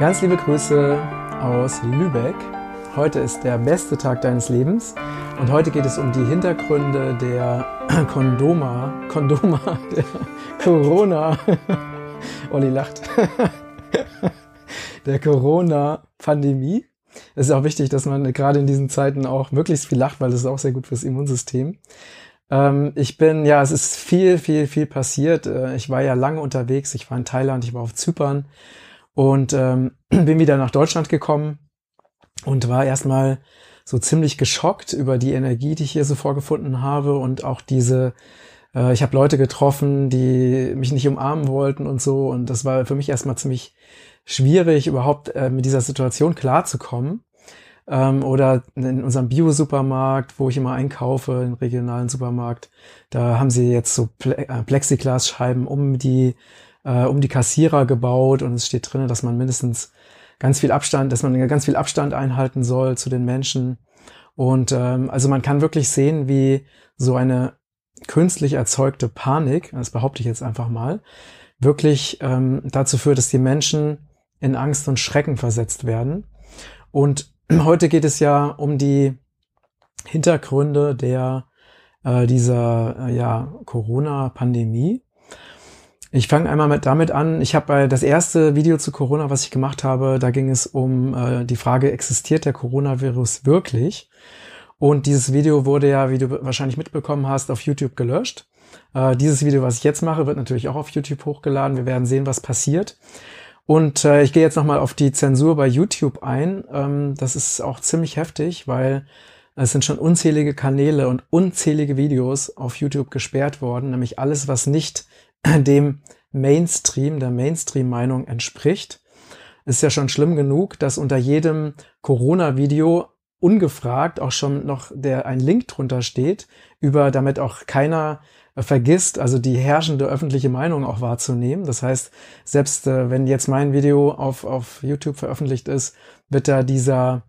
Ganz liebe Grüße aus Lübeck. Heute ist der beste Tag deines Lebens und heute geht es um die Hintergründe der Kondoma, Kondoma, der Corona. Olli lacht. der Corona-Pandemie. Es ist auch wichtig, dass man gerade in diesen Zeiten auch möglichst viel lacht, weil das ist auch sehr gut fürs Immunsystem. Ähm, ich bin, ja, es ist viel, viel, viel passiert. Äh, ich war ja lange unterwegs. Ich war in Thailand, ich war auf Zypern und ähm, bin wieder nach Deutschland gekommen und war erstmal so ziemlich geschockt über die Energie, die ich hier so vorgefunden habe und auch diese, äh, ich habe Leute getroffen, die mich nicht umarmen wollten und so und das war für mich erstmal ziemlich schwierig, überhaupt äh, mit dieser Situation klarzukommen. Ähm, oder in unserem Bio-Supermarkt, wo ich immer einkaufe, im regionalen Supermarkt, da haben sie jetzt so Ple äh, Plexiglasscheiben um die äh, um die Kassierer gebaut und es steht drin, dass man mindestens ganz viel Abstand, dass man ganz viel Abstand einhalten soll zu den Menschen. Und ähm, also man kann wirklich sehen, wie so eine künstlich erzeugte Panik, das behaupte ich jetzt einfach mal, wirklich ähm, dazu führt, dass die Menschen in Angst und Schrecken versetzt werden. Und heute geht es ja um die Hintergründe der äh, dieser äh, ja Corona-Pandemie. Ich fange einmal mit, damit an. Ich habe bei das erste Video zu Corona, was ich gemacht habe, da ging es um äh, die Frage, existiert der Coronavirus wirklich? Und dieses Video wurde ja, wie du wahrscheinlich mitbekommen hast, auf YouTube gelöscht. Äh, dieses Video, was ich jetzt mache, wird natürlich auch auf YouTube hochgeladen. Wir werden sehen, was passiert. Und äh, ich gehe jetzt nochmal auf die Zensur bei YouTube ein. Ähm, das ist auch ziemlich heftig, weil es sind schon unzählige Kanäle und unzählige Videos auf YouTube gesperrt worden, nämlich alles, was nicht dem Mainstream, der Mainstream-Meinung entspricht. Ist ja schon schlimm genug, dass unter jedem Corona-Video ungefragt auch schon noch der ein Link drunter steht, über damit auch keiner äh, vergisst, also die herrschende öffentliche Meinung auch wahrzunehmen. Das heißt, selbst äh, wenn jetzt mein Video auf, auf YouTube veröffentlicht ist, wird da dieser,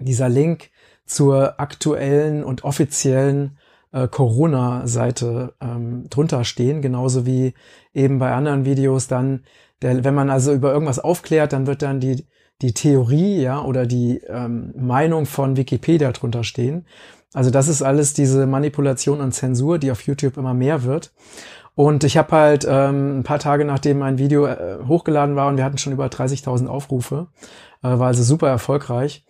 dieser Link zur aktuellen und offiziellen äh, Corona-Seite ähm, drunter stehen, genauso wie eben bei anderen Videos dann, der, wenn man also über irgendwas aufklärt, dann wird dann die, die Theorie, ja, oder die ähm, Meinung von Wikipedia drunter stehen. Also das ist alles diese Manipulation und Zensur, die auf YouTube immer mehr wird. Und ich habe halt ähm, ein paar Tage nachdem mein Video äh, hochgeladen war und wir hatten schon über 30.000 Aufrufe, äh, war also super erfolgreich,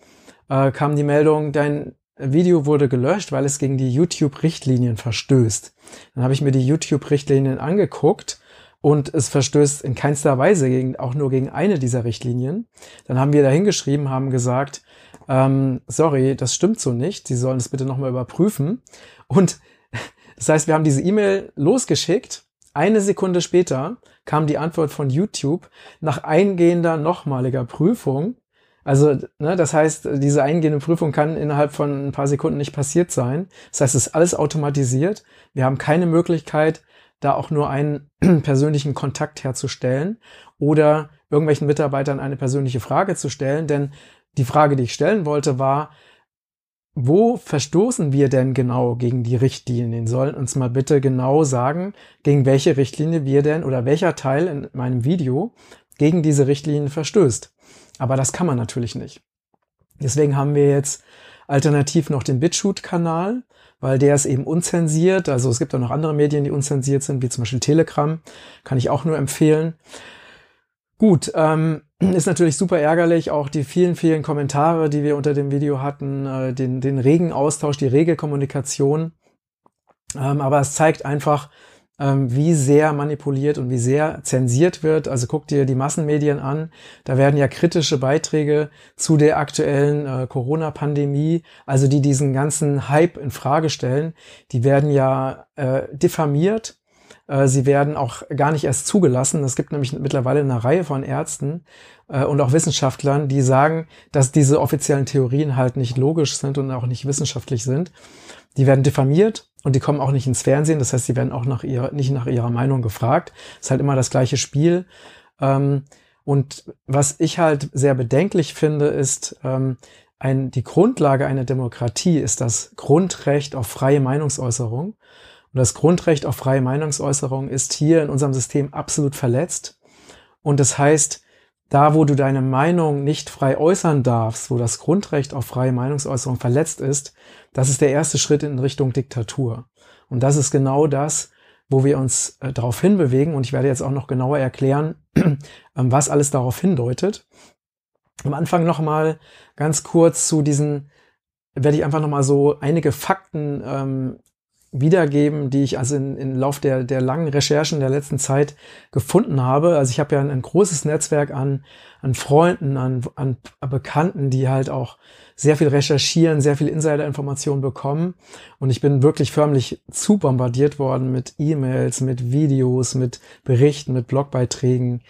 äh, kam die Meldung, dein Video wurde gelöscht, weil es gegen die YouTube-Richtlinien verstößt. Dann habe ich mir die YouTube-Richtlinien angeguckt und es verstößt in keinster Weise gegen, auch nur gegen eine dieser Richtlinien. Dann haben wir da hingeschrieben, haben gesagt, ähm, sorry, das stimmt so nicht, Sie sollen es bitte nochmal überprüfen. Und das heißt, wir haben diese E-Mail losgeschickt. Eine Sekunde später kam die Antwort von YouTube nach eingehender nochmaliger Prüfung also, ne, das heißt, diese eingehende Prüfung kann innerhalb von ein paar Sekunden nicht passiert sein. Das heißt, es ist alles automatisiert. Wir haben keine Möglichkeit, da auch nur einen persönlichen Kontakt herzustellen oder irgendwelchen Mitarbeitern eine persönliche Frage zu stellen. Denn die Frage, die ich stellen wollte, war, wo verstoßen wir denn genau gegen die Richtlinien? Sollen uns mal bitte genau sagen, gegen welche Richtlinie wir denn oder welcher Teil in meinem Video gegen diese Richtlinien verstößt. Aber das kann man natürlich nicht. Deswegen haben wir jetzt alternativ noch den BitShoot-Kanal, weil der ist eben unzensiert. Also es gibt auch noch andere Medien, die unzensiert sind, wie zum Beispiel Telegram. Kann ich auch nur empfehlen. Gut, ähm, ist natürlich super ärgerlich, auch die vielen, vielen Kommentare, die wir unter dem Video hatten, äh, den, den regen Austausch, die rege Kommunikation. Ähm, aber es zeigt einfach, wie sehr manipuliert und wie sehr zensiert wird. Also guck dir die Massenmedien an. Da werden ja kritische Beiträge zu der aktuellen äh, Corona-Pandemie, also die diesen ganzen Hype in Frage stellen, die werden ja äh, diffamiert. Äh, sie werden auch gar nicht erst zugelassen. Es gibt nämlich mittlerweile eine Reihe von Ärzten äh, und auch Wissenschaftlern, die sagen, dass diese offiziellen Theorien halt nicht logisch sind und auch nicht wissenschaftlich sind. Die werden diffamiert und die kommen auch nicht ins Fernsehen. Das heißt, sie werden auch nach ihrer, nicht nach ihrer Meinung gefragt. ist halt immer das gleiche Spiel. Ähm, und was ich halt sehr bedenklich finde, ist, ähm, ein, die Grundlage einer Demokratie ist das Grundrecht auf freie Meinungsäußerung. Und das Grundrecht auf freie Meinungsäußerung ist hier in unserem System absolut verletzt. Und das heißt, da, wo du deine Meinung nicht frei äußern darfst, wo das Grundrecht auf freie Meinungsäußerung verletzt ist, das ist der erste Schritt in Richtung Diktatur. Und das ist genau das, wo wir uns äh, darauf hinbewegen. Und ich werde jetzt auch noch genauer erklären, äh, was alles darauf hindeutet. Am Anfang nochmal ganz kurz zu diesen, werde ich einfach nochmal so einige Fakten ähm, wiedergeben, die ich also in Lauf der, der langen Recherchen der letzten Zeit gefunden habe. Also ich habe ja ein, ein, großes Netzwerk an, an Freunden, an, an Bekannten, die halt auch sehr viel recherchieren, sehr viel Insider-Informationen bekommen. Und ich bin wirklich förmlich zu bombardiert worden mit E-Mails, mit Videos, mit Berichten, mit Blogbeiträgen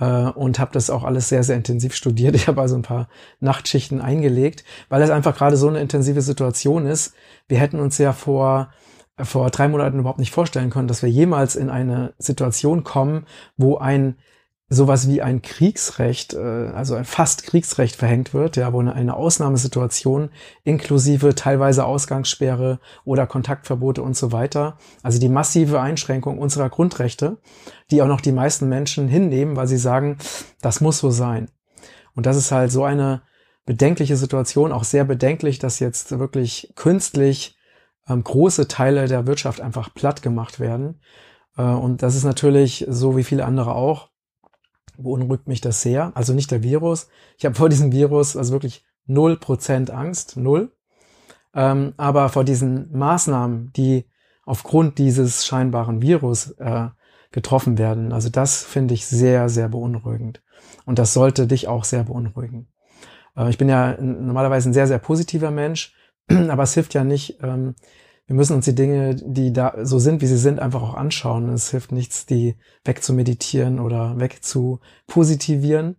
äh, und habe das auch alles sehr, sehr intensiv studiert. Ich habe also ein paar Nachtschichten eingelegt, weil es einfach gerade so eine intensive Situation ist. Wir hätten uns ja vor vor drei Monaten überhaupt nicht vorstellen können, dass wir jemals in eine Situation kommen, wo ein sowas wie ein Kriegsrecht, äh, also ein fast Kriegsrecht verhängt wird, ja, wo eine Ausnahmesituation inklusive teilweise Ausgangssperre oder Kontaktverbote und so weiter, also die massive Einschränkung unserer Grundrechte, die auch noch die meisten Menschen hinnehmen, weil sie sagen, das muss so sein. Und das ist halt so eine bedenkliche Situation, auch sehr bedenklich, dass jetzt wirklich künstlich ähm, große Teile der Wirtschaft einfach platt gemacht werden. Äh, und das ist natürlich, so wie viele andere auch, beunruhigt mich das sehr. Also nicht der Virus. Ich habe vor diesem Virus also wirklich null Prozent Angst, null. Ähm, aber vor diesen Maßnahmen, die aufgrund dieses scheinbaren Virus äh, getroffen werden, also das finde ich sehr, sehr beunruhigend. Und das sollte dich auch sehr beunruhigen. Äh, ich bin ja normalerweise ein sehr, sehr positiver Mensch Aber es hilft ja nicht, ähm, wir müssen uns die Dinge, die da so sind, wie sie sind, einfach auch anschauen. Es hilft nichts, die wegzumeditieren oder wegzupositivieren.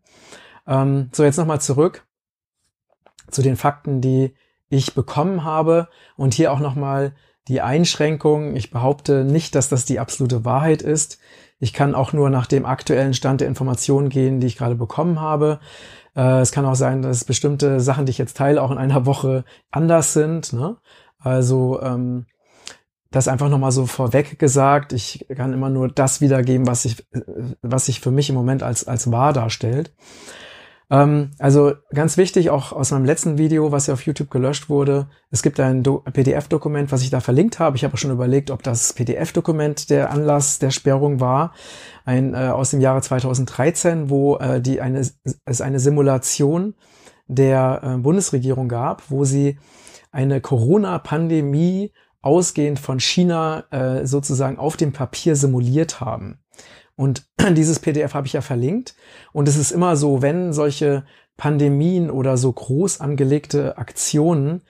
Ähm, so, jetzt nochmal zurück zu den Fakten, die ich bekommen habe. Und hier auch nochmal die Einschränkung. Ich behaupte nicht, dass das die absolute Wahrheit ist. Ich kann auch nur nach dem aktuellen Stand der Informationen gehen, die ich gerade bekommen habe. Äh, es kann auch sein, dass bestimmte Sachen, die ich jetzt teile, auch in einer Woche anders sind. Ne? Also ähm, das einfach nochmal so vorweg gesagt. Ich kann immer nur das wiedergeben, was sich was sich für mich im Moment als, als wahr darstellt. Ähm, also ganz wichtig, auch aus meinem letzten Video, was ja auf YouTube gelöscht wurde, es gibt ein PDF-Dokument, was ich da verlinkt habe. Ich habe schon überlegt, ob das PDF-Dokument der Anlass der Sperrung war, ein äh, aus dem Jahre 2013, wo äh, die eine, es eine Simulation der äh, Bundesregierung gab, wo sie eine Corona-Pandemie ausgehend von China äh, sozusagen auf dem Papier simuliert haben. Und dieses PDF habe ich ja verlinkt. Und es ist immer so, wenn solche Pandemien oder so groß angelegte Aktionen,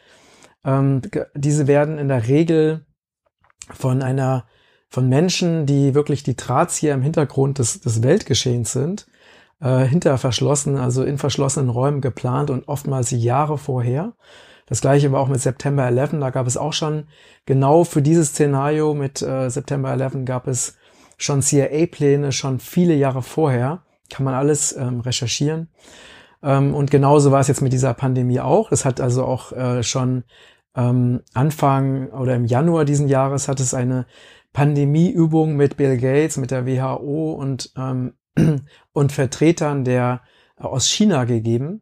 ähm, diese werden in der Regel von einer, von Menschen, die wirklich die Drahtzieher im Hintergrund des, des Weltgeschehens sind, äh, hinter verschlossen, also in verschlossenen Räumen geplant und oftmals Jahre vorher. Das gleiche war auch mit September 11. Da gab es auch schon genau für dieses Szenario mit äh, September 11 gab es schon CIA-Pläne, schon viele Jahre vorher. Kann man alles ähm, recherchieren. Ähm, und genauso war es jetzt mit dieser Pandemie auch. Es hat also auch äh, schon ähm, Anfang oder im Januar diesen Jahres hat es eine Pandemieübung mit Bill Gates, mit der WHO und, ähm, und Vertretern der äh, aus China gegeben.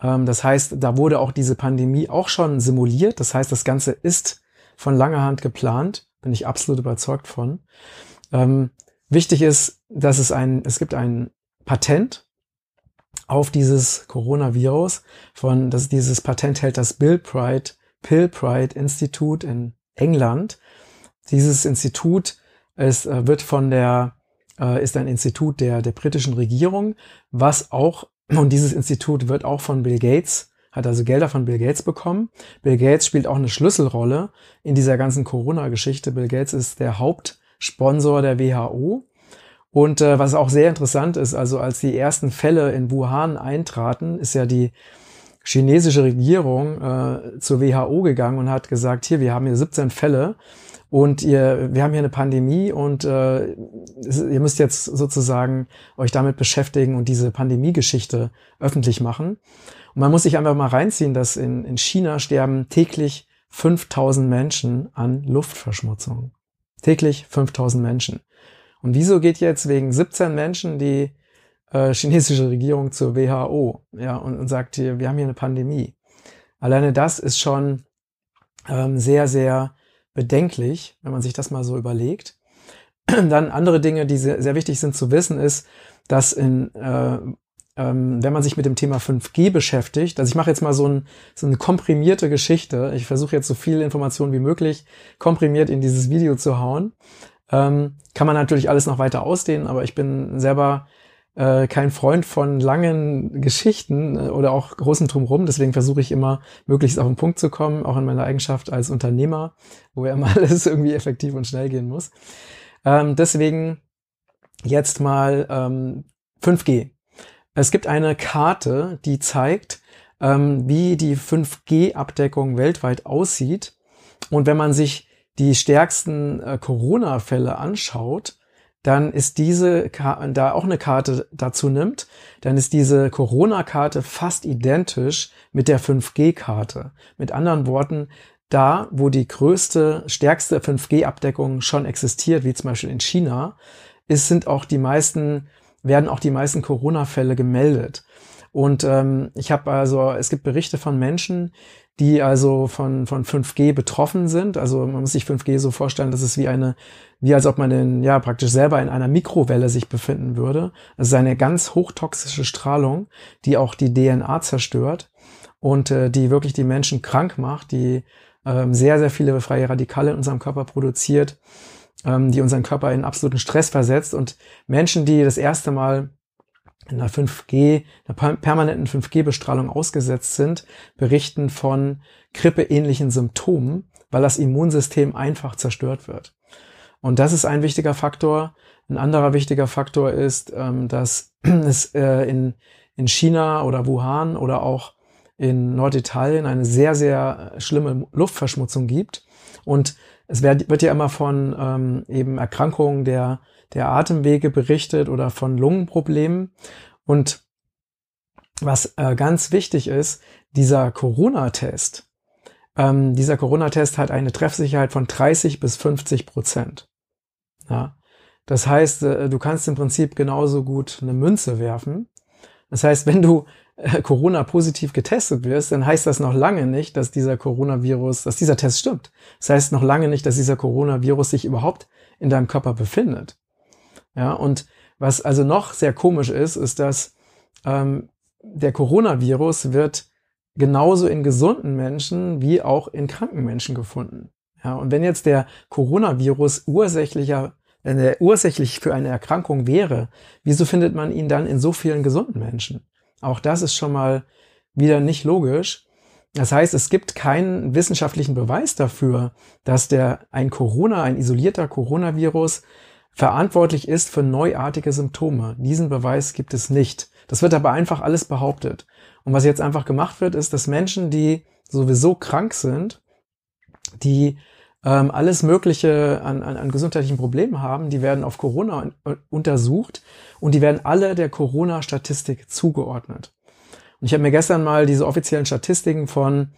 Ähm, das heißt, da wurde auch diese Pandemie auch schon simuliert. Das heißt, das Ganze ist von langer Hand geplant. Bin ich absolut überzeugt von. Ähm, wichtig ist, dass es ein, es gibt ein Patent auf dieses Coronavirus von, das, dieses Patent hält das Bill Pride, Pill Pride Institute in England. Dieses Institut ist, äh, wird von der, äh, ist ein Institut der, der britischen Regierung, was auch, und dieses Institut wird auch von Bill Gates hat also Gelder von Bill Gates bekommen. Bill Gates spielt auch eine Schlüsselrolle in dieser ganzen Corona-Geschichte. Bill Gates ist der Haupt Sponsor der WHO. Und äh, was auch sehr interessant ist, also als die ersten Fälle in Wuhan eintraten, ist ja die chinesische Regierung äh, zur WHO gegangen und hat gesagt, hier, wir haben hier 17 Fälle und ihr, wir haben hier eine Pandemie und äh, ihr müsst jetzt sozusagen euch damit beschäftigen und diese Pandemiegeschichte öffentlich machen. Und man muss sich einfach mal reinziehen, dass in, in China sterben täglich 5000 Menschen an Luftverschmutzung. Täglich 5000 Menschen. Und wieso geht jetzt wegen 17 Menschen, die äh, chinesische Regierung zur WHO, ja, und, und sagt hier, wir haben hier eine Pandemie. Alleine das ist schon ähm, sehr, sehr bedenklich, wenn man sich das mal so überlegt. Dann andere Dinge, die sehr, sehr wichtig sind zu wissen, ist, dass in, äh, ähm, wenn man sich mit dem Thema 5G beschäftigt, also ich mache jetzt mal so, ein, so eine komprimierte Geschichte, ich versuche jetzt so viel Informationen wie möglich komprimiert in dieses Video zu hauen, ähm, kann man natürlich alles noch weiter ausdehnen, aber ich bin selber äh, kein Freund von langen Geschichten äh, oder auch großen Drumherum. Deswegen versuche ich immer, möglichst auf den Punkt zu kommen, auch in meiner Eigenschaft als Unternehmer, wo ja immer alles irgendwie effektiv und schnell gehen muss. Ähm, deswegen jetzt mal ähm, 5G. Es gibt eine Karte, die zeigt, ähm, wie die 5G-Abdeckung weltweit aussieht. Und wenn man sich die stärksten äh, Corona-Fälle anschaut, dann ist diese, da auch eine Karte dazu nimmt, dann ist diese Corona-Karte fast identisch mit der 5G-Karte. Mit anderen Worten, da, wo die größte, stärkste 5G-Abdeckung schon existiert, wie zum Beispiel in China, ist, sind auch die meisten, werden auch die meisten Corona-Fälle gemeldet. Und ähm, ich habe also, es gibt Berichte von Menschen, die also von, von 5G betroffen sind. Also man muss sich 5G so vorstellen, dass es wie eine, wie als ob man in, ja, praktisch selber in einer Mikrowelle sich befinden würde. Ist eine ganz hochtoxische Strahlung, die auch die DNA zerstört und äh, die wirklich die Menschen krank macht, die ähm, sehr, sehr viele freie Radikale in unserem Körper produziert, ähm, die unseren Körper in absoluten Stress versetzt und Menschen, die das erste Mal in einer 5G, einer permanenten 5G-Bestrahlung ausgesetzt sind, berichten von grippeähnlichen Symptomen, weil das Immunsystem einfach zerstört wird. Und das ist ein wichtiger Faktor. Ein anderer wichtiger Faktor ist, ähm, dass es äh, in, in China oder Wuhan oder auch in Norditalien eine sehr, sehr schlimme Luftverschmutzung gibt. Und es wird, wird ja immer von ähm, eben Erkrankungen der der Atemwege berichtet oder von Lungenproblemen. Und was äh, ganz wichtig ist, dieser Corona-Test, ähm, dieser Corona-Test hat eine Treffsicherheit von 30 bis 50 Prozent. Ja? Das heißt, äh, du kannst im Prinzip genauso gut eine Münze werfen. Das heißt, wenn du Corona positiv getestet wirst, dann heißt das noch lange nicht, dass dieser Coronavirus, dass dieser Test stimmt. Das heißt noch lange nicht, dass dieser Coronavirus sich überhaupt in deinem Körper befindet. Ja, und was also noch sehr komisch ist, ist, dass ähm, der Coronavirus wird genauso in gesunden Menschen wie auch in kranken Menschen gefunden. Ja, und wenn jetzt der Coronavirus ursächlicher, wenn er ursächlich für eine Erkrankung wäre, wieso findet man ihn dann in so vielen gesunden Menschen? Auch das ist schon mal wieder nicht logisch. Das heißt, es gibt keinen wissenschaftlichen Beweis dafür, dass der ein Corona, ein isolierter Coronavirus verantwortlich ist für neuartige Symptome. Diesen Beweis gibt es nicht. Das wird aber einfach alles behauptet. Und was jetzt einfach gemacht wird, ist, dass Menschen, die sowieso krank sind, die ähm, alles Mögliche an, an, an gesundheitlichen Problemen haben, die werden auf Corona untersucht und die werden alle der Corona-Statistik zugeordnet. Und ich habe mir gestern mal diese offiziellen Statistiken von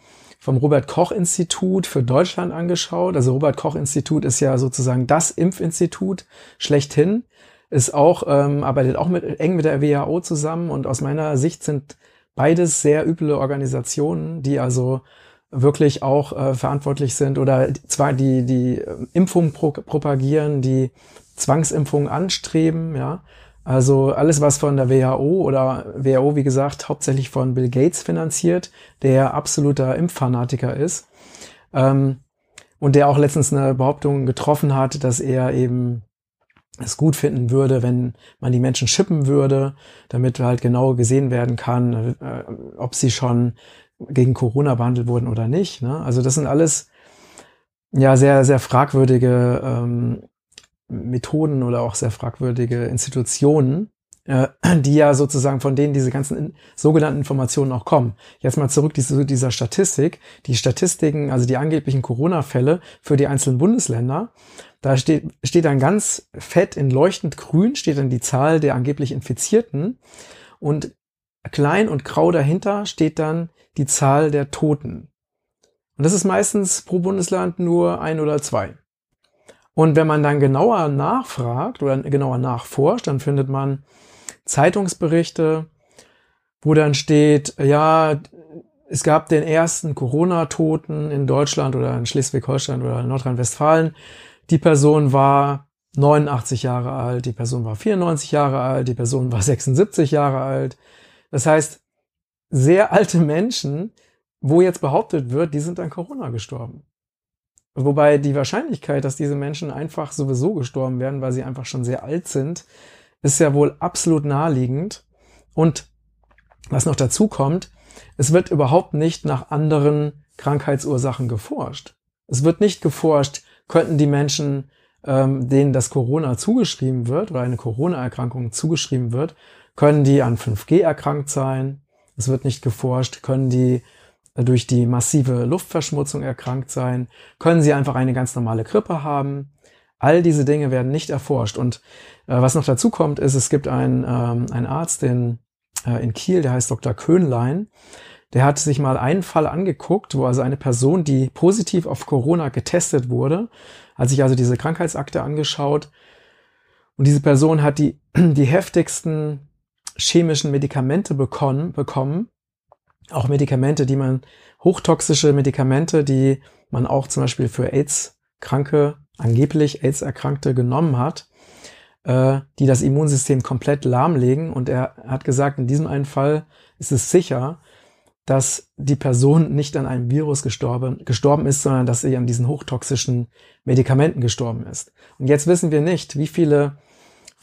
vom Robert Koch Institut für Deutschland angeschaut. Also Robert Koch Institut ist ja sozusagen das Impfinstitut schlechthin, ist auch ähm, arbeitet auch mit eng mit der WHO zusammen und aus meiner Sicht sind beides sehr üble Organisationen, die also wirklich auch äh, verantwortlich sind oder zwar die die Impfung pro propagieren, die Zwangsimpfung anstreben, ja, also alles, was von der WHO oder WHO, wie gesagt, hauptsächlich von Bill Gates finanziert, der absoluter Impffanatiker ist. Ähm, und der auch letztens eine Behauptung getroffen hat, dass er eben es gut finden würde, wenn man die Menschen schippen würde, damit halt genau gesehen werden kann, äh, ob sie schon gegen Corona behandelt wurden oder nicht. Ne? Also das sind alles ja sehr, sehr fragwürdige ähm, Methoden oder auch sehr fragwürdige Institutionen, äh, die ja sozusagen von denen diese ganzen in, sogenannten Informationen auch kommen. Jetzt mal zurück zu dieser Statistik. Die Statistiken, also die angeblichen Corona-Fälle für die einzelnen Bundesländer, da steht, steht dann ganz fett in leuchtend grün, steht dann die Zahl der angeblich Infizierten und klein und grau dahinter steht dann die Zahl der Toten. Und das ist meistens pro Bundesland nur ein oder zwei. Und wenn man dann genauer nachfragt oder genauer nachforscht, dann findet man, Zeitungsberichte, wo dann steht, ja, es gab den ersten Corona-Toten in Deutschland oder in Schleswig-Holstein oder Nordrhein-Westfalen. Die Person war 89 Jahre alt, die Person war 94 Jahre alt, die Person war 76 Jahre alt. Das heißt, sehr alte Menschen, wo jetzt behauptet wird, die sind an Corona gestorben. Wobei die Wahrscheinlichkeit, dass diese Menschen einfach sowieso gestorben werden, weil sie einfach schon sehr alt sind, ist ja wohl absolut naheliegend. Und was noch dazu kommt, es wird überhaupt nicht nach anderen Krankheitsursachen geforscht. Es wird nicht geforscht, könnten die Menschen, ähm, denen das Corona zugeschrieben wird oder eine Corona-Erkrankung zugeschrieben wird, können die an 5G erkrankt sein? Es wird nicht geforscht, können die durch die massive Luftverschmutzung erkrankt sein? Können sie einfach eine ganz normale Grippe haben? All diese Dinge werden nicht erforscht. Und äh, was noch dazu kommt, ist, es gibt einen, ähm, einen Arzt in, äh, in Kiel, der heißt Dr. Köhnlein. Der hat sich mal einen Fall angeguckt, wo also eine Person, die positiv auf Corona getestet wurde, hat sich also diese Krankheitsakte angeschaut. Und diese Person hat die, die heftigsten chemischen Medikamente bekommen, bekommen auch Medikamente, die man, hochtoxische Medikamente, die man auch zum Beispiel für AIDS-Kranke, angeblich AIDS-Erkrankte genommen hat, äh, die das Immunsystem komplett lahmlegen. Und er hat gesagt, in diesem einen Fall ist es sicher, dass die Person nicht an einem Virus gestorben, gestorben ist, sondern dass sie an diesen hochtoxischen Medikamenten gestorben ist. Und jetzt wissen wir nicht, wie viele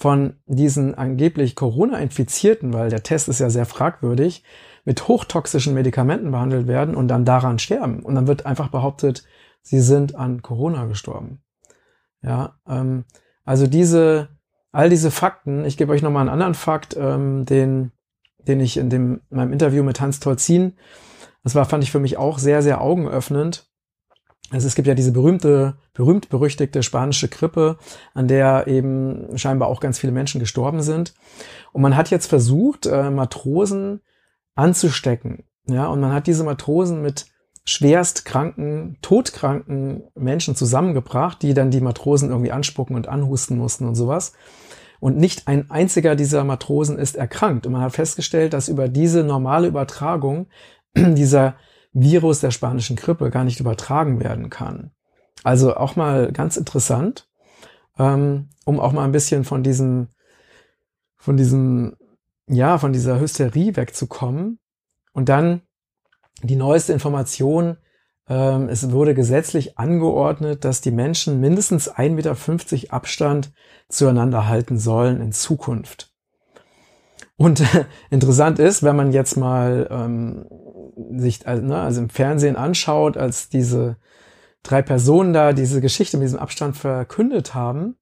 von diesen angeblich Corona-Infizierten, weil der Test ist ja sehr fragwürdig, mit hochtoxischen Medikamenten behandelt werden und dann daran sterben. Und dann wird einfach behauptet, sie sind an Corona gestorben. Ja, ähm, also diese, all diese Fakten, ich gebe euch nochmal einen anderen Fakt, ähm, den, den ich in dem, in meinem Interview mit Hans Tolzin, das war, fand ich für mich auch sehr, sehr augenöffnend. Also es gibt ja diese berühmte, berühmt berüchtigte spanische Grippe, an der eben scheinbar auch ganz viele Menschen gestorben sind. Und man hat jetzt versucht, äh, Matrosen anzustecken. Ja, und man hat diese Matrosen mit schwerst kranken, todkranken Menschen zusammengebracht, die dann die Matrosen irgendwie anspucken und anhusten mussten und sowas. Und nicht ein einziger dieser Matrosen ist erkrankt. Und man hat festgestellt, dass über diese normale Übertragung dieser Virus der spanischen Grippe gar nicht übertragen werden kann. Also auch mal ganz interessant, ähm, um auch mal ein bisschen von diesem, von diesem ja, von dieser Hysterie wegzukommen. Und dann die neueste Information, ähm, es wurde gesetzlich angeordnet, dass die Menschen mindestens 1,50 Meter Abstand zueinander halten sollen in Zukunft. Und interessant ist, wenn man jetzt mal ähm, sich also, ne, also im Fernsehen anschaut, als diese drei Personen da diese Geschichte mit diesem Abstand verkündet haben,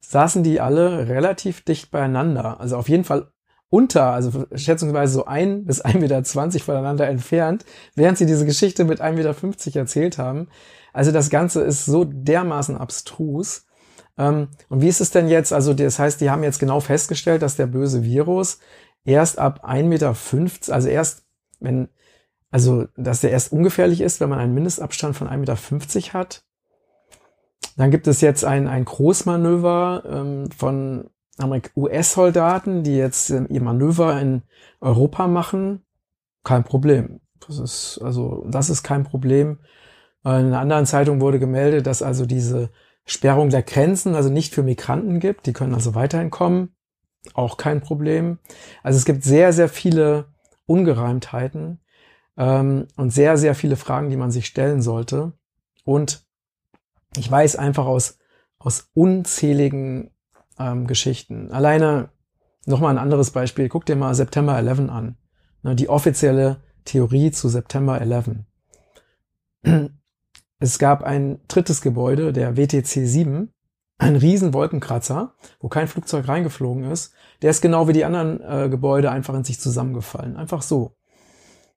saßen die alle relativ dicht beieinander. Also auf jeden Fall unter, also schätzungsweise so ein bis ein Meter zwanzig voneinander entfernt, während sie diese Geschichte mit ein Meter fünfzig erzählt haben. Also das Ganze ist so dermaßen abstrus. Ähm, und wie ist es denn jetzt? Also das heißt, die haben jetzt genau festgestellt, dass der böse Virus erst ab ein Meter, fünfzig, also erst wenn, also dass der erst ungefährlich ist, wenn man einen Mindestabstand von ein Meter fünfzig hat. Dann gibt es jetzt ein, ein Großmanöver ähm, von US-Soldaten, die jetzt ähm, ihr Manöver in Europa machen, kein Problem. Das ist, also, das ist kein Problem. In einer anderen Zeitung wurde gemeldet, dass also diese Sperrung der Grenzen also nicht für Migranten gibt. Die können also weiterhin kommen. Auch kein Problem. Also es gibt sehr, sehr viele Ungereimtheiten ähm, und sehr, sehr viele Fragen, die man sich stellen sollte. Und ich weiß einfach aus, aus unzähligen ähm, Geschichten. Alleine nochmal ein anderes Beispiel. Guck dir mal September 11 an. Ne, die offizielle Theorie zu September 11. Es gab ein drittes Gebäude, der WTC 7, ein riesen Wolkenkratzer, wo kein Flugzeug reingeflogen ist. Der ist genau wie die anderen äh, Gebäude einfach in sich zusammengefallen. Einfach so.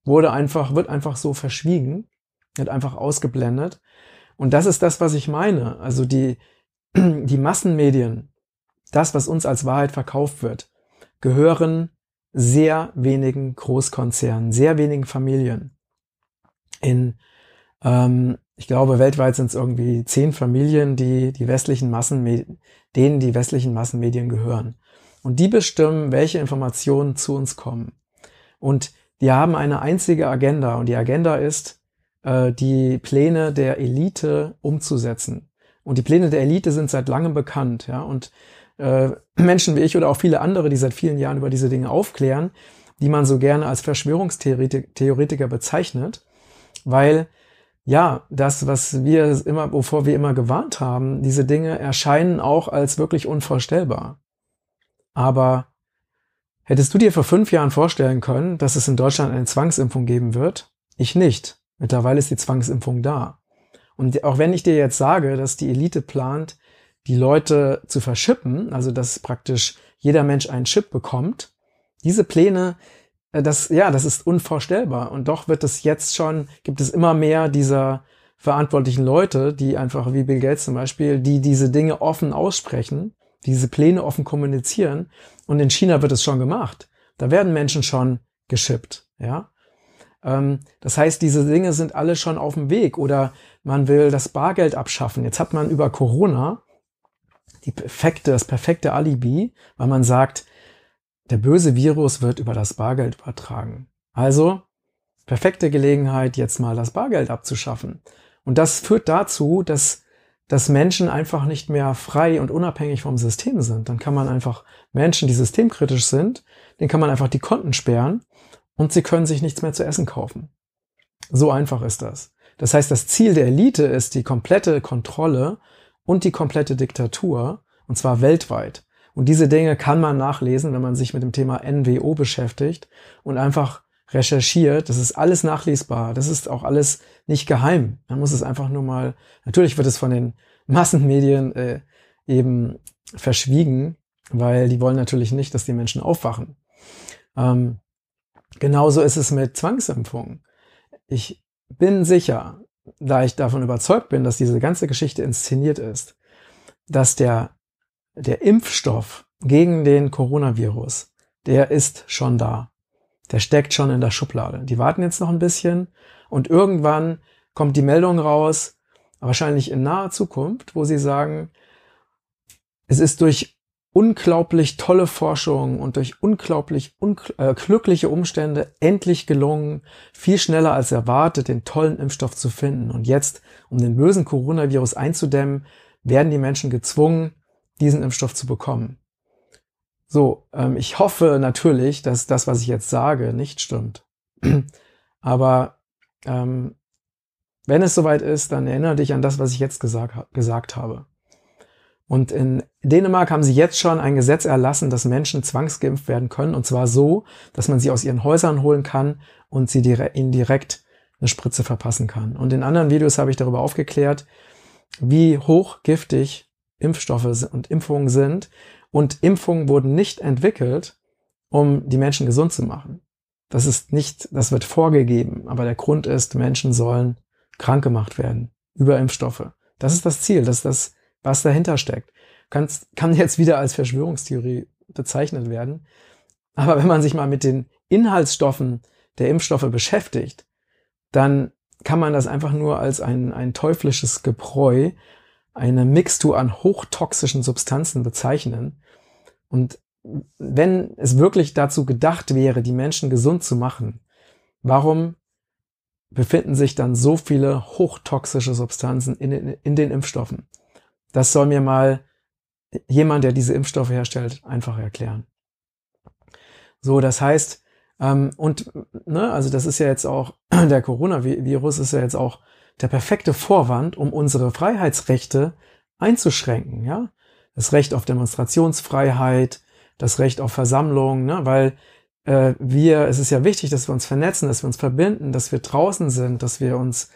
Wurde einfach, wird einfach so verschwiegen, wird einfach ausgeblendet. Und das ist das, was ich meine. Also die, die Massenmedien, das, was uns als Wahrheit verkauft wird, gehören sehr wenigen Großkonzernen, sehr wenigen Familien. In, ähm, ich glaube, weltweit sind es irgendwie zehn Familien, die die westlichen Massenmedien, denen die westlichen Massenmedien gehören. Und die bestimmen, welche Informationen zu uns kommen. Und die haben eine einzige Agenda. Und die Agenda ist, äh, die Pläne der Elite umzusetzen. Und die Pläne der Elite sind seit langem bekannt, ja. Und äh, Menschen wie ich oder auch viele andere, die seit vielen Jahren über diese Dinge aufklären, die man so gerne als Verschwörungstheoretiker bezeichnet, weil ja, das, was wir immer, wovor wir immer gewarnt haben, diese Dinge erscheinen auch als wirklich unvorstellbar. Aber hättest du dir vor fünf Jahren vorstellen können, dass es in Deutschland eine Zwangsimpfung geben wird? Ich nicht. Mittlerweile ist die Zwangsimpfung da. Und auch wenn ich dir jetzt sage, dass die Elite plant, die Leute zu verschippen, also dass praktisch jeder Mensch einen Chip bekommt, diese Pläne, das, ja, das ist unvorstellbar. Und doch wird es jetzt schon, gibt es immer mehr dieser verantwortlichen Leute, die einfach wie Bill Gates zum Beispiel, die diese Dinge offen aussprechen, diese Pläne offen kommunizieren. Und in China wird es schon gemacht. Da werden Menschen schon geschippt, ja. Ähm, das heißt, diese Dinge sind alle schon auf dem Weg oder man will das Bargeld abschaffen. Jetzt hat man über Corona die perfekte, das perfekte Alibi, weil man sagt, der böse Virus wird über das Bargeld übertragen. Also, perfekte Gelegenheit, jetzt mal das Bargeld abzuschaffen. Und das führt dazu, dass, dass Menschen einfach nicht mehr frei und unabhängig vom System sind. Dann kann man einfach Menschen, die systemkritisch sind, den kann man einfach die Konten sperren und sie können sich nichts mehr zu essen kaufen. So einfach ist das. Das heißt, das Ziel der Elite ist die komplette Kontrolle und die komplette Diktatur, und zwar weltweit. Und diese Dinge kann man nachlesen, wenn man sich mit dem Thema NWO beschäftigt und einfach recherchiert. Das ist alles nachlesbar. Das ist auch alles nicht geheim. Man muss es einfach nur mal, natürlich wird es von den Massenmedien äh, eben verschwiegen, weil die wollen natürlich nicht, dass die Menschen aufwachen. Ähm, Genauso ist es mit Zwangsimpfungen. Ich bin sicher, da ich davon überzeugt bin, dass diese ganze Geschichte inszeniert ist, dass der, der Impfstoff gegen den Coronavirus, der ist schon da. Der steckt schon in der Schublade. Die warten jetzt noch ein bisschen und irgendwann kommt die Meldung raus, wahrscheinlich in naher Zukunft, wo sie sagen, es ist durch unglaublich tolle Forschung und durch unglaublich ungl äh, glückliche Umstände endlich gelungen, viel schneller als erwartet, den tollen Impfstoff zu finden. Und jetzt, um den bösen Coronavirus einzudämmen, werden die Menschen gezwungen, diesen Impfstoff zu bekommen. So, ähm, ich hoffe natürlich, dass das, was ich jetzt sage, nicht stimmt. Aber ähm, wenn es soweit ist, dann erinnere dich an das, was ich jetzt gesagt, gesagt habe. Und in Dänemark haben sie jetzt schon ein Gesetz erlassen, dass Menschen zwangsgeimpft werden können. Und zwar so, dass man sie aus ihren Häusern holen kann und sie ihnen direkt eine Spritze verpassen kann. Und in anderen Videos habe ich darüber aufgeklärt, wie hochgiftig Impfstoffe und Impfungen sind. Und Impfungen wurden nicht entwickelt, um die Menschen gesund zu machen. Das ist nicht, das wird vorgegeben. Aber der Grund ist, Menschen sollen krank gemacht werden über Impfstoffe. Das ist das Ziel. Das ist das was dahinter steckt. Kann's, kann jetzt wieder als Verschwörungstheorie bezeichnet werden. Aber wenn man sich mal mit den Inhaltsstoffen der Impfstoffe beschäftigt, dann kann man das einfach nur als ein, ein teuflisches Gebräu, eine Mixtur an hochtoxischen Substanzen bezeichnen. Und wenn es wirklich dazu gedacht wäre, die Menschen gesund zu machen, warum befinden sich dann so viele hochtoxische Substanzen in, in, den Impfstoffen? Das soll mir mal jemand, der diese Impfstoffe herstellt, einfach erklären. So, das heißt, ähm, und ne, also das ist ja jetzt auch, der Coronavirus ist ja jetzt auch der perfekte Vorwand, um unsere Freiheitsrechte einzuschränken, ja. Das Recht auf Demonstrationsfreiheit, das Recht auf Versammlung, ne, weil äh, wir, es ist ja wichtig, dass wir uns vernetzen, dass wir uns verbinden, dass wir draußen sind, dass wir uns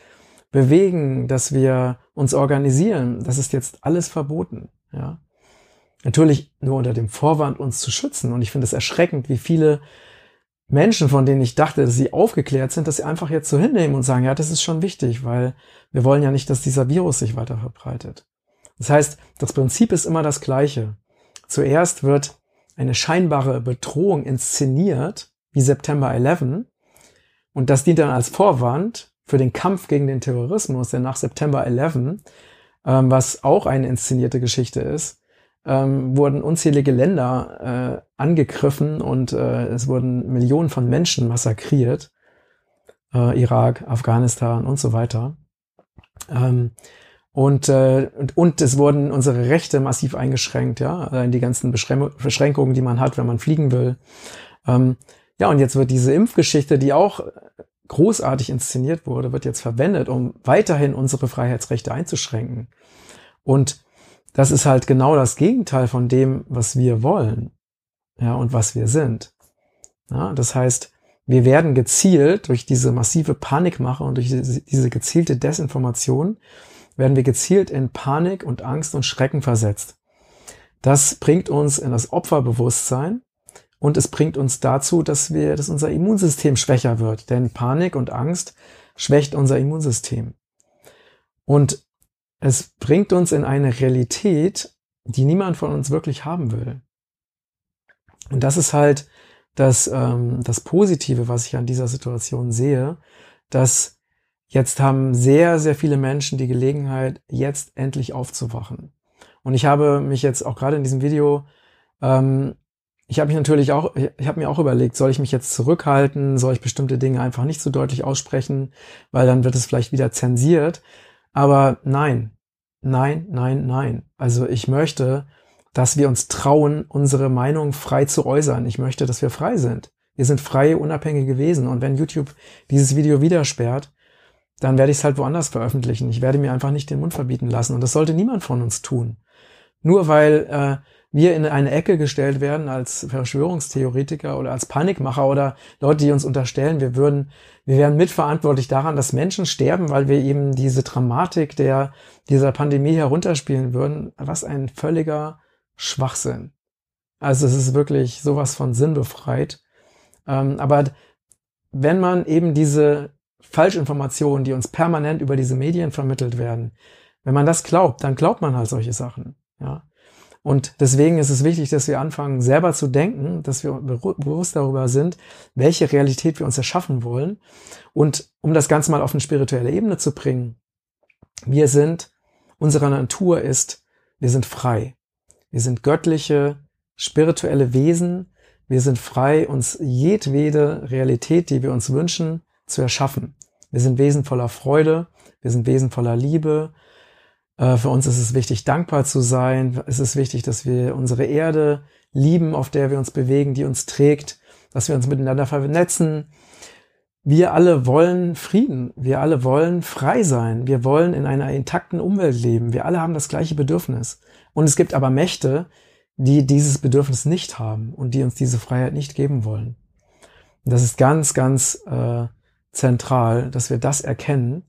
bewegen, dass wir uns organisieren, das ist jetzt alles verboten, ja. Natürlich nur unter dem Vorwand, uns zu schützen. Und ich finde es erschreckend, wie viele Menschen, von denen ich dachte, dass sie aufgeklärt sind, dass sie einfach jetzt so hinnehmen und sagen, ja, das ist schon wichtig, weil wir wollen ja nicht, dass dieser Virus sich weiter verbreitet. Das heißt, das Prinzip ist immer das gleiche. Zuerst wird eine scheinbare Bedrohung inszeniert, wie September 11, und das dient dann als Vorwand für den Kampf gegen den Terrorismus, der nach September 11, ähm, was auch eine inszenierte Geschichte ist, ähm, wurden unzählige Länder äh, angegriffen und äh, es wurden Millionen von Menschen massakriert. Äh, Irak, Afghanistan und so weiter. Ähm, und, äh, und, und es wurden unsere Rechte massiv eingeschränkt, ja, in die ganzen Beschränkungen, die man hat, wenn man fliegen will. Ähm, ja, und jetzt wird diese Impfgeschichte, die auch großartig inszeniert wurde, wird jetzt verwendet, um weiterhin unsere Freiheitsrechte einzuschränken. Und das ist halt genau das Gegenteil von dem, was wir wollen, ja, und was wir sind. Ja, das heißt, wir werden gezielt durch diese massive Panikmache und durch diese, gezielte Desinformation werden wir gezielt in Panik und Angst und Schrecken versetzt. Das bringt uns in das Opferbewusstsein und es bringt uns dazu, dass wir, dass unser Immunsystem schwächer wird, denn Panik und Angst schwächt unser Immunsystem. Und es bringt uns in eine Realität, die niemand von uns wirklich haben will. Und das ist halt das, ähm, das Positive, was ich an dieser Situation sehe, dass jetzt haben sehr, sehr viele Menschen die Gelegenheit, jetzt endlich aufzuwachen. Und ich habe mich jetzt auch gerade in diesem Video, ähm, ich habe mich natürlich auch, ich habe mir auch überlegt, soll ich mich jetzt zurückhalten, soll ich bestimmte Dinge einfach nicht so deutlich aussprechen, weil dann wird es vielleicht wieder zensiert. Aber nein, nein, nein, nein. Also ich möchte, dass wir uns trauen, unsere Meinung frei zu äußern. Ich möchte, dass wir frei sind. Wir sind freie, unabhängige Wesen. Und wenn YouTube dieses Video wieder sperrt, dann werde ich es halt woanders veröffentlichen. Ich werde mir einfach nicht den Mund verbieten lassen. Und das sollte niemand von uns tun. Nur weil äh, wir in eine Ecke gestellt werden als Verschwörungstheoretiker oder als Panikmacher oder Leute, die uns unterstellen, wir würden, wir wären mitverantwortlich daran, dass Menschen sterben, weil wir eben diese Dramatik der, dieser Pandemie herunterspielen würden. Was ein völliger Schwachsinn. Also es ist wirklich sowas von sinnbefreit. Ähm, aber wenn man eben diese Falschinformationen, die uns permanent über diese Medien vermittelt werden, wenn man das glaubt, dann glaubt man halt solche Sachen. Ja. Und deswegen ist es wichtig, dass wir anfangen, selber zu denken, dass wir bewusst darüber sind, welche Realität wir uns erschaffen wollen. Und um das Ganze mal auf eine spirituelle Ebene zu bringen, wir sind, unsere Natur ist, wir sind frei. Wir sind göttliche, spirituelle Wesen. Wir sind frei, uns jedwede Realität, die wir uns wünschen, zu erschaffen. Wir sind Wesen voller Freude. Wir sind Wesen voller Liebe. Äh, für uns ist es wichtig, dankbar zu sein. Es ist wichtig, dass wir unsere Erde lieben, auf der wir uns bewegen, die uns trägt, dass wir uns miteinander vernetzen. Wir alle wollen Frieden. Wir alle wollen frei sein. Wir wollen in einer intakten Umwelt leben. Wir alle haben das gleiche Bedürfnis. Und es gibt aber Mächte, die dieses Bedürfnis nicht haben und die uns diese Freiheit nicht geben wollen. Und das ist ganz, ganz äh, zentral, dass wir das erkennen.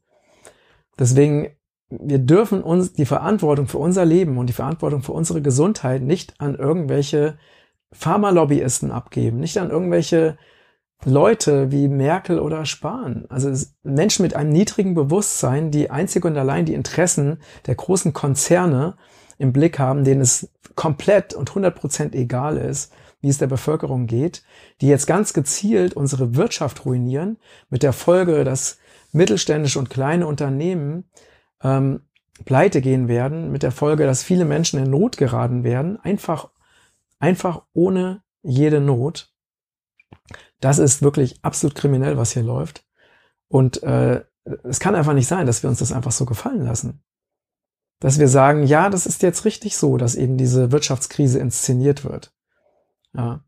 Deswegen wir dürfen uns die Verantwortung für unser Leben und die Verantwortung für unsere Gesundheit nicht an irgendwelche Pharmalobbyisten abgeben, nicht an irgendwelche Leute wie Merkel oder Spahn. Also Menschen mit einem niedrigen Bewusstsein, die einzig und allein die Interessen der großen Konzerne im Blick haben, denen es komplett und 100 Prozent egal ist, wie es der Bevölkerung geht, die jetzt ganz gezielt unsere Wirtschaft ruinieren, mit der Folge, dass mittelständische und kleine Unternehmen ähm, pleite gehen werden, mit der Folge, dass viele Menschen in Not geraten werden, einfach, einfach ohne jede Not. Das ist wirklich absolut kriminell, was hier läuft. Und äh, es kann einfach nicht sein, dass wir uns das einfach so gefallen lassen. Dass wir sagen, ja, das ist jetzt richtig so, dass eben diese Wirtschaftskrise inszeniert wird. Ja.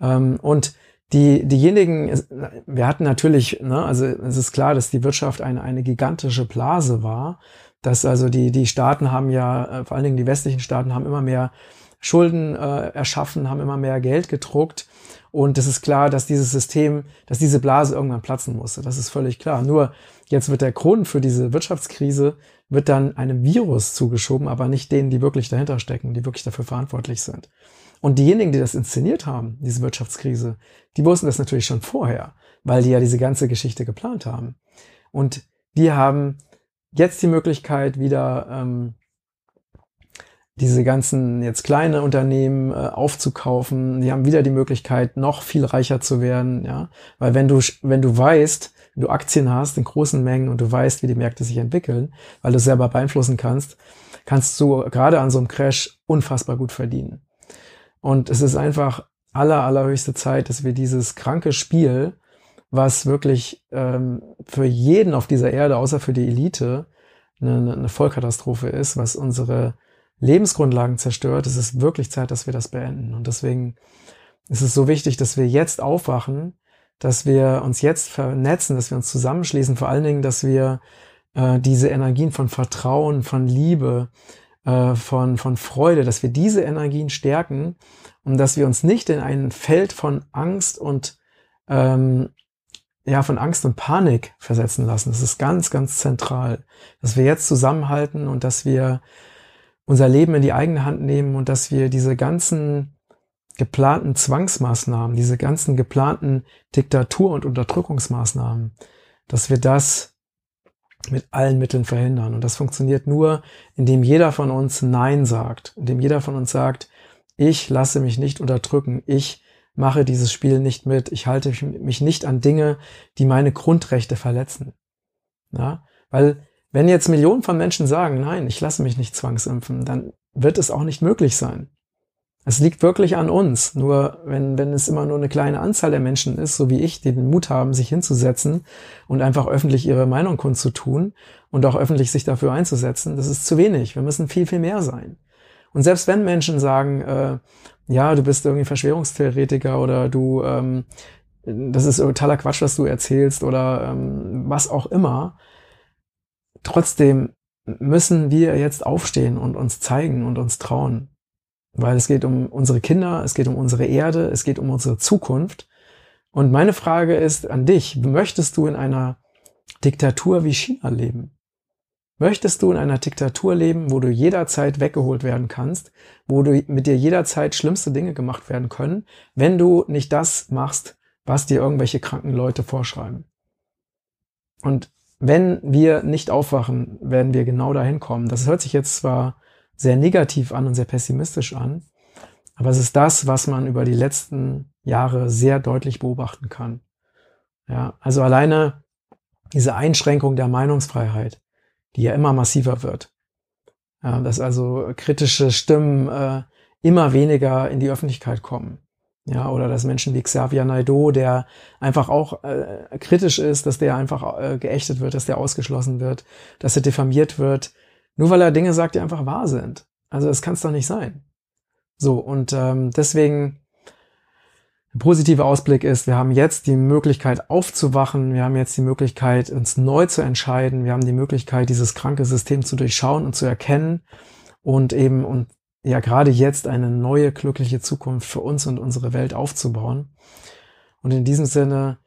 Ähm, und die, diejenigen, wir hatten natürlich, ne, also es ist klar, dass die Wirtschaft eine, eine gigantische Blase war, dass also die, die Staaten haben ja, äh, vor allen Dingen die westlichen Staaten haben immer mehr Schulden äh, erschaffen, haben immer mehr Geld gedruckt. Und es ist klar, dass dieses System, dass diese Blase irgendwann platzen musste. Das ist völlig klar. Nur jetzt wird der Grund für diese Wirtschaftskrise, wird dann einem Virus zugeschoben, aber nicht denen, die wirklich dahinter stecken, die wirklich dafür verantwortlich sind. Und diejenigen, die das inszeniert haben, diese Wirtschaftskrise, die wussten das natürlich schon vorher, weil die ja diese ganze Geschichte geplant haben. Und die haben jetzt die Möglichkeit, wieder ähm, diese ganzen jetzt kleine Unternehmen äh, aufzukaufen. Die haben wieder die Möglichkeit, noch viel reicher zu werden, ja. Weil wenn du, wenn du weißt, wenn du Aktien hast in großen Mengen und du weißt, wie die Märkte sich entwickeln, weil du es selber beeinflussen kannst, kannst du gerade an so einem Crash unfassbar gut verdienen. Und es ist einfach aller, allerhöchste Zeit, dass wir dieses kranke Spiel, was wirklich ähm, für jeden auf dieser Erde, außer für die Elite, eine, eine Vollkatastrophe ist, was unsere Lebensgrundlagen zerstört, es ist wirklich Zeit, dass wir das beenden. Und deswegen ist es so wichtig, dass wir jetzt aufwachen, dass wir uns jetzt vernetzen, dass wir uns zusammenschließen, vor allen Dingen, dass wir äh, diese Energien von Vertrauen, von Liebe, äh, von, von Freude, dass wir diese Energien stärken und dass wir uns nicht in ein Feld von Angst und ähm, ja, von Angst und Panik versetzen lassen. Das ist ganz, ganz zentral, dass wir jetzt zusammenhalten und dass wir unser Leben in die eigene Hand nehmen und dass wir diese ganzen geplanten Zwangsmaßnahmen, diese ganzen geplanten Diktatur- und Unterdrückungsmaßnahmen, dass wir das mit allen Mitteln verhindern. Und das funktioniert nur, indem jeder von uns Nein sagt, indem jeder von uns sagt, ich lasse mich nicht unterdrücken, ich mache dieses Spiel nicht mit, ich halte mich nicht an Dinge, die meine Grundrechte verletzen. Ja? Weil wenn jetzt Millionen von Menschen sagen, nein, ich lasse mich nicht zwangsimpfen, dann wird es auch nicht möglich sein. Es liegt wirklich an uns. Nur wenn, wenn es immer nur eine kleine Anzahl der Menschen ist, so wie ich, die den Mut haben, sich hinzusetzen und einfach öffentlich ihre Meinung kundzutun und auch öffentlich sich dafür einzusetzen, das ist zu wenig. Wir müssen viel, viel mehr sein. Und selbst wenn Menschen sagen, äh, ja, du bist irgendwie Verschwörungstheoretiker oder du, ähm, das ist totaler Quatsch, was du erzählst oder ähm, was auch immer, trotzdem müssen wir jetzt aufstehen und uns zeigen und uns trauen. Weil es geht um unsere Kinder, es geht um unsere Erde, es geht um unsere Zukunft. Und meine Frage ist an dich, möchtest du in einer Diktatur wie China leben? Möchtest du in einer Diktatur leben, wo du jederzeit weggeholt werden kannst, wo du mit dir jederzeit schlimmste Dinge gemacht werden können, wenn du nicht das machst, was dir irgendwelche kranken Leute vorschreiben? Und wenn wir nicht aufwachen, werden wir genau dahin kommen. Das hört sich jetzt zwar sehr negativ an und sehr pessimistisch an. Aber es ist das, was man über die letzten Jahre sehr deutlich beobachten kann. Ja, also alleine diese Einschränkung der Meinungsfreiheit, die ja immer massiver wird. Ja, dass also kritische Stimmen äh, immer weniger in die Öffentlichkeit kommen. Ja, oder dass Menschen wie Xavier Naidoo, der einfach auch äh, kritisch ist, dass der einfach äh, geächtet wird, dass der ausgeschlossen wird, dass er diffamiert wird, nur weil er Dinge sagt, die einfach wahr sind. Also das kann es doch nicht sein. So, und ähm, deswegen der positive Ausblick ist, wir haben jetzt die Möglichkeit aufzuwachen, wir haben jetzt die Möglichkeit, uns neu zu entscheiden, wir haben die Möglichkeit, dieses kranke System zu durchschauen und zu erkennen und eben und ja gerade jetzt eine neue glückliche Zukunft für uns und unsere Welt aufzubauen. Und in diesem Sinne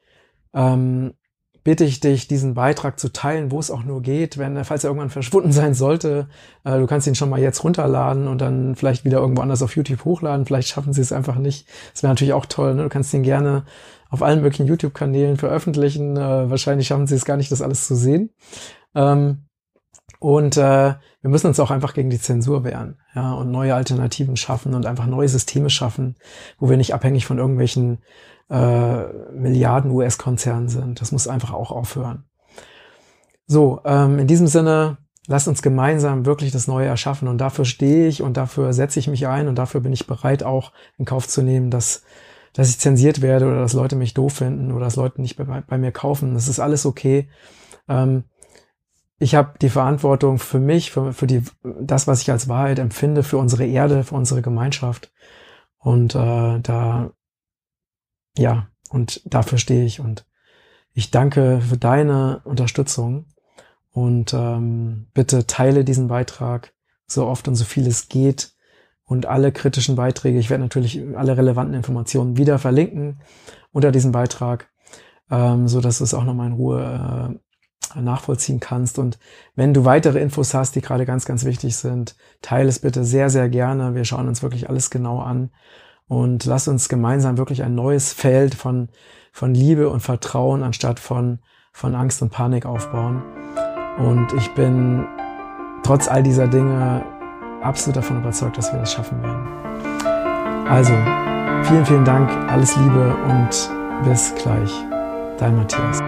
ähm, bitte ich dich, diesen Beitrag zu teilen, wo es auch nur geht, wenn, falls er irgendwann verschwunden sein sollte. Äh, du kannst ihn schon mal jetzt runterladen und dann vielleicht wieder irgendwo anders auf YouTube hochladen. Vielleicht schaffen sie es einfach nicht. Das wäre natürlich auch toll. Ne? Du kannst ihn gerne auf allen möglichen YouTube-Kanälen veröffentlichen. Äh, wahrscheinlich schaffen sie es gar nicht, das alles zu sehen. Ähm, und äh, wir müssen uns auch einfach gegen die Zensur wehren, ja, und neue Alternativen schaffen und einfach neue Systeme schaffen, wo wir nicht abhängig von irgendwelchen äh, Milliarden US-Konzernen sind. Das muss einfach auch aufhören. So, ähm, in diesem Sinne, lasst uns gemeinsam wirklich das Neue erschaffen und dafür stehe ich und dafür setze ich mich ein und dafür bin ich bereit auch in Kauf zu nehmen, dass dass ich zensiert werde oder dass Leute mich doof finden oder dass Leute nicht bei, bei mir kaufen. Das ist alles okay. Ähm, ich habe die Verantwortung für mich, für, für die, das, was ich als Wahrheit empfinde, für unsere Erde, für unsere Gemeinschaft. Und äh, da ja, und dafür stehe ich und ich danke für deine Unterstützung und ähm, bitte teile diesen Beitrag so oft und so viel es geht und alle kritischen Beiträge. Ich werde natürlich alle relevanten Informationen wieder verlinken unter diesem Beitrag, ähm, so dass du es auch nochmal in Ruhe äh, nachvollziehen kannst. Und wenn du weitere Infos hast, die gerade ganz, ganz wichtig sind, teile es bitte sehr, sehr gerne. Wir schauen uns wirklich alles genau an und lass uns gemeinsam wirklich ein neues Feld von, von Liebe und Vertrauen anstatt von, von Angst und Panik aufbauen. Und ich bin trotz all dieser Dinge absolut davon überzeugt, dass wir das schaffen werden. Also, vielen, vielen Dank, alles Liebe und bis gleich. Dein Matthias.